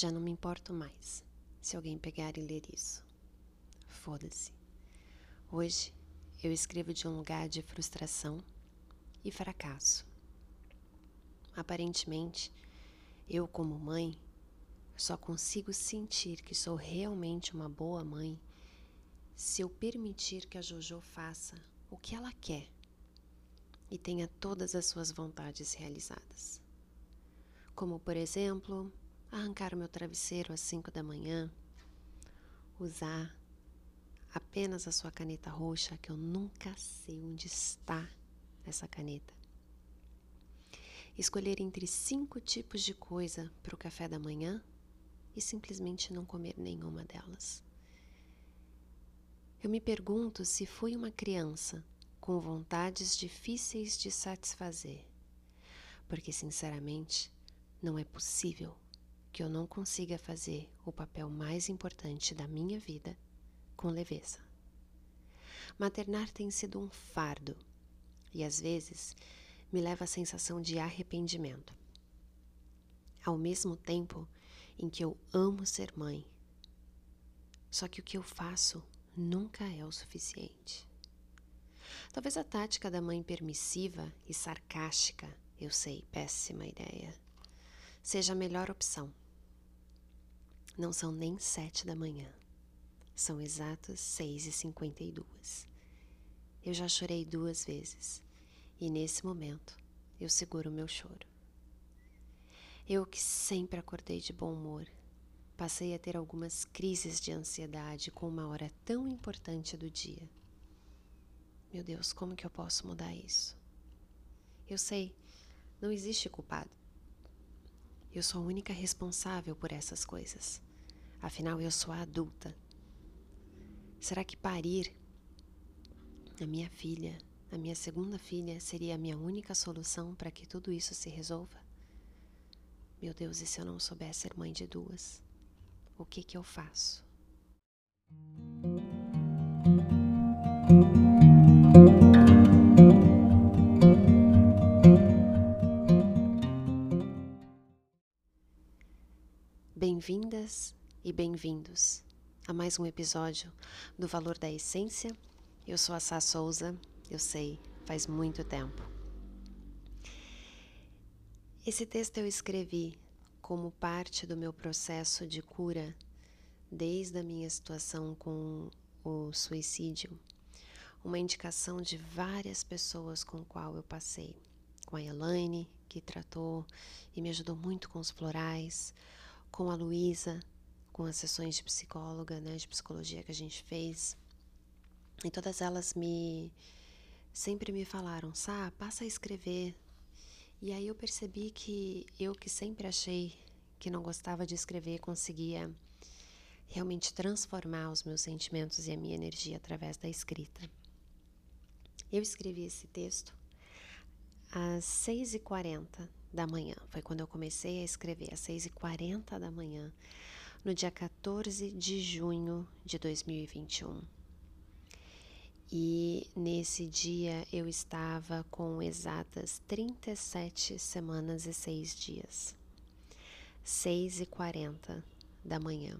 Já não me importo mais se alguém pegar e ler isso. Foda-se. Hoje eu escrevo de um lugar de frustração e fracasso. Aparentemente, eu, como mãe, só consigo sentir que sou realmente uma boa mãe se eu permitir que a JoJo faça o que ela quer e tenha todas as suas vontades realizadas. Como, por exemplo, arrancar o meu travesseiro às 5 da manhã, usar apenas a sua caneta roxa, que eu nunca sei onde está essa caneta. Escolher entre cinco tipos de coisa para o café da manhã e simplesmente não comer nenhuma delas. Eu me pergunto se fui uma criança com vontades difíceis de satisfazer, porque sinceramente não é possível que eu não consiga fazer o papel mais importante da minha vida com leveza. Maternar tem sido um fardo e às vezes me leva à sensação de arrependimento. Ao mesmo tempo em que eu amo ser mãe, só que o que eu faço nunca é o suficiente. Talvez a tática da mãe permissiva e sarcástica, eu sei, péssima ideia, seja a melhor opção. Não são nem sete da manhã. São exatas seis e cinquenta e duas. Eu já chorei duas vezes e nesse momento eu seguro o meu choro. Eu que sempre acordei de bom humor, passei a ter algumas crises de ansiedade com uma hora tão importante do dia. Meu Deus, como que eu posso mudar isso? Eu sei, não existe culpado. Eu sou a única responsável por essas coisas. Afinal, eu sou a adulta. Será que parir a minha filha, a minha segunda filha, seria a minha única solução para que tudo isso se resolva? Meu Deus, e se eu não souber ser mãe de duas? O que que eu faço? Bem-vindas e bem-vindos a mais um episódio do Valor da Essência. Eu sou a Sá Souza, eu sei, faz muito tempo. Esse texto eu escrevi como parte do meu processo de cura desde a minha situação com o suicídio, uma indicação de várias pessoas com qual eu passei, com a Elaine, que tratou e me ajudou muito com os florais, com a Luísa, com as sessões de psicóloga, né, de psicologia que a gente fez. E todas elas me sempre me falaram, Sá, passa a escrever. E aí eu percebi que eu que sempre achei que não gostava de escrever conseguia realmente transformar os meus sentimentos e a minha energia através da escrita. Eu escrevi esse texto às 6h40 da manhã. Foi quando eu comecei a escrever, às 6h40 da manhã no dia 14 de junho de 2021. E nesse dia eu estava com exatas 37 semanas e 6 dias. 6 e 40 da manhã.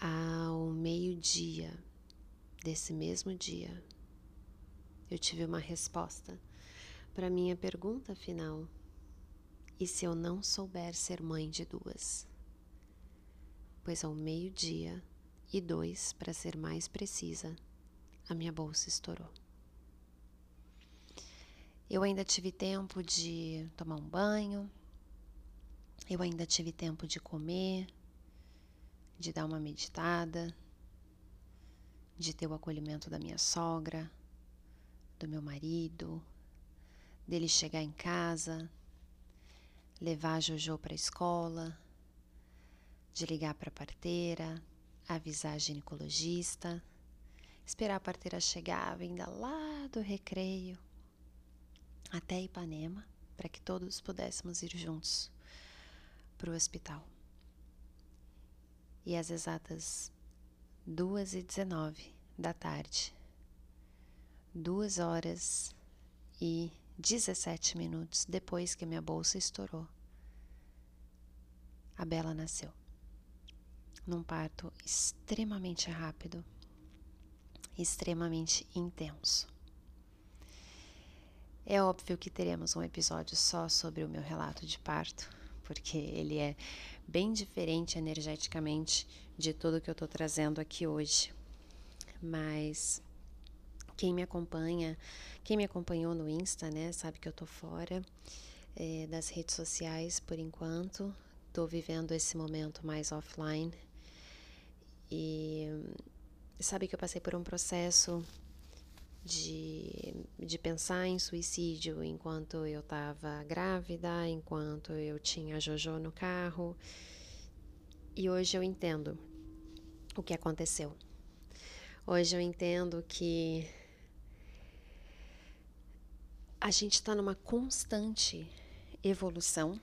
Ao meio-dia desse mesmo dia, eu tive uma resposta para minha pergunta final e se eu não souber ser mãe de duas? Pois ao meio-dia e dois, para ser mais precisa, a minha bolsa estourou. Eu ainda tive tempo de tomar um banho, eu ainda tive tempo de comer, de dar uma meditada, de ter o acolhimento da minha sogra, do meu marido, dele chegar em casa, levar a Jojo para a escola, de ligar para a parteira, avisar a ginecologista, esperar a parteira chegar vinda lá do recreio até Ipanema para que todos pudéssemos ir juntos para o hospital. E às exatas duas e dezenove da tarde, duas horas e 17 minutos depois que minha bolsa estourou, a Bela nasceu. Num parto extremamente rápido, extremamente intenso. É óbvio que teremos um episódio só sobre o meu relato de parto, porque ele é bem diferente energeticamente de tudo que eu tô trazendo aqui hoje. Mas quem me acompanha, quem me acompanhou no Insta, né, sabe que eu tô fora é, das redes sociais por enquanto. Tô vivendo esse momento mais offline. E sabe que eu passei por um processo de, de pensar em suicídio enquanto eu estava grávida, enquanto eu tinha Jojo no carro. E hoje eu entendo o que aconteceu. Hoje eu entendo que a gente está numa constante evolução,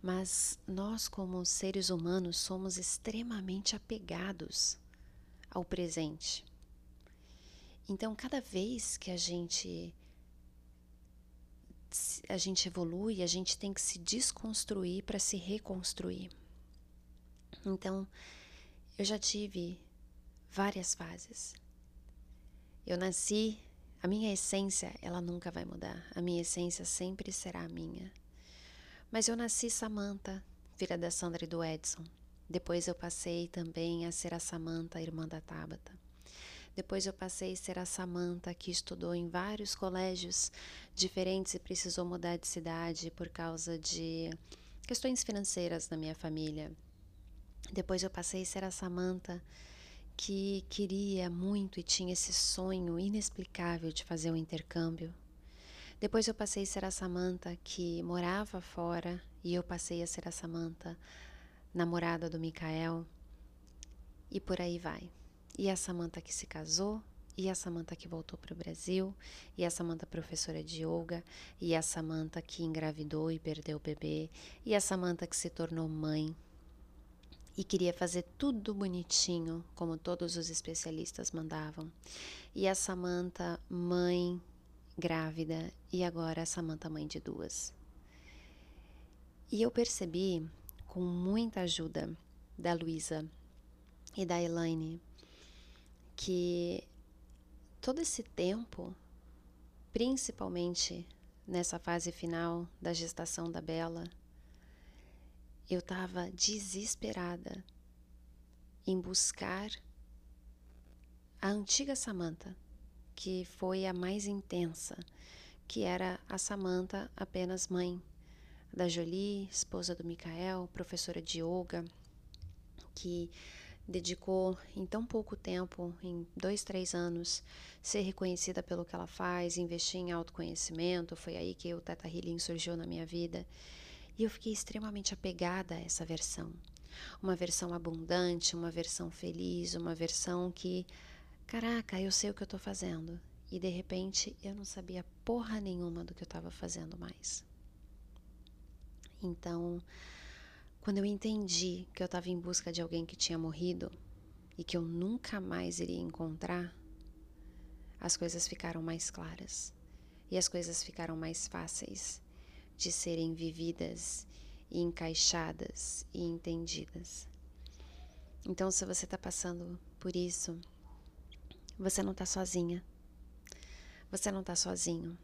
mas nós, como seres humanos, somos extremamente apegados ao presente. Então, cada vez que a gente a gente evolui, a gente tem que se desconstruir para se reconstruir. Então, eu já tive várias fases. Eu nasci, a minha essência, ela nunca vai mudar. A minha essência sempre será a minha. Mas eu nasci Samantha, filha da Sandra e do Edson. Depois eu passei também a ser a Samantha, irmã da Tabata. Depois eu passei a ser a Samantha, que estudou em vários colégios diferentes e precisou mudar de cidade por causa de questões financeiras na minha família. Depois eu passei a ser a Samantha, que queria muito e tinha esse sonho inexplicável de fazer um intercâmbio. Depois eu passei a ser a Samantha que morava fora e eu passei a ser a Samantha, namorada do Mikael. E por aí vai. E a Samantha que se casou, e a Samantha que voltou para o Brasil, e a Samantha professora de yoga, e a Samantha que engravidou e perdeu o bebê, e a Samantha que se tornou mãe, e queria fazer tudo bonitinho, como todos os especialistas mandavam. E a Samantha, mãe grávida, e agora a Samantha, mãe de duas. E eu percebi, com muita ajuda da Luísa e da Elaine, que todo esse tempo, principalmente nessa fase final da gestação da Bela, eu estava desesperada em buscar a antiga Samantha, que foi a mais intensa, que era a Samantha apenas mãe da Jolie, esposa do Mikael, professora de yoga, que dedicou em tão pouco tempo, em dois, três anos, ser reconhecida pelo que ela faz, investir em autoconhecimento. Foi aí que o Teta Healing surgiu na minha vida. E eu fiquei extremamente apegada a essa versão. Uma versão abundante, uma versão feliz, uma versão que, caraca, eu sei o que eu tô fazendo. E de repente eu não sabia porra nenhuma do que eu estava fazendo mais. Então, quando eu entendi que eu estava em busca de alguém que tinha morrido e que eu nunca mais iria encontrar, as coisas ficaram mais claras e as coisas ficaram mais fáceis de serem vividas e encaixadas e entendidas. Então, se você está passando por isso, você não está sozinha. Você não está sozinho.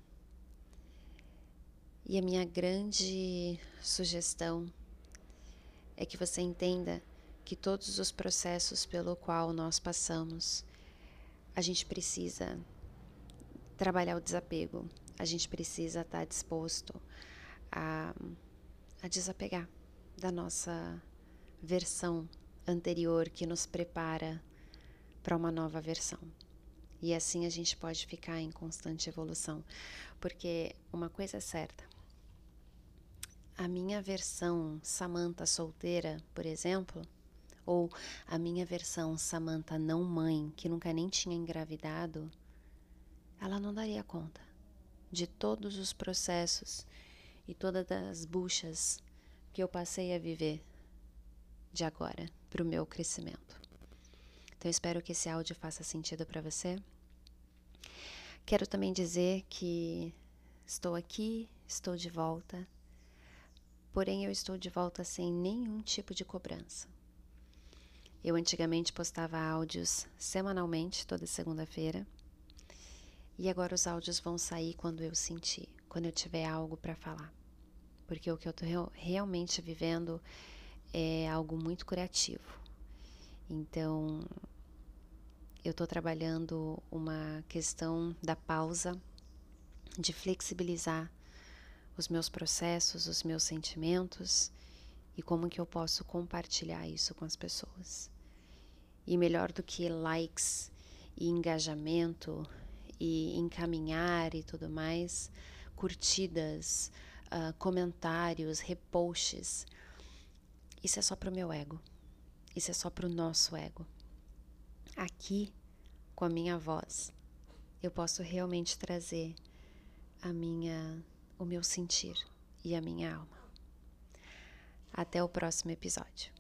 E a minha grande sugestão é que você entenda que todos os processos pelo qual nós passamos, a gente precisa trabalhar o desapego, a gente precisa estar tá disposto a, a desapegar da nossa versão anterior que nos prepara para uma nova versão. E assim a gente pode ficar em constante evolução. Porque uma coisa é certa: a minha versão Samantha solteira, por exemplo, ou a minha versão Samantha não mãe, que nunca nem tinha engravidado, ela não daria conta de todos os processos e todas as buchas que eu passei a viver de agora para o meu crescimento. Então, espero que esse áudio faça sentido para você. Quero também dizer que estou aqui, estou de volta porém eu estou de volta sem nenhum tipo de cobrança. Eu antigamente postava áudios semanalmente, toda segunda-feira, e agora os áudios vão sair quando eu sentir, quando eu tiver algo para falar. Porque o que eu estou realmente vivendo é algo muito curativo. Então, eu estou trabalhando uma questão da pausa, de flexibilizar os meus processos, os meus sentimentos e como que eu posso compartilhar isso com as pessoas. E melhor do que likes e engajamento e encaminhar e tudo mais, curtidas, uh, comentários, reposts, isso é só para o meu ego. Isso é só para o nosso ego. Aqui, com a minha voz, eu posso realmente trazer a minha, o meu sentir e a minha alma. Até o próximo episódio.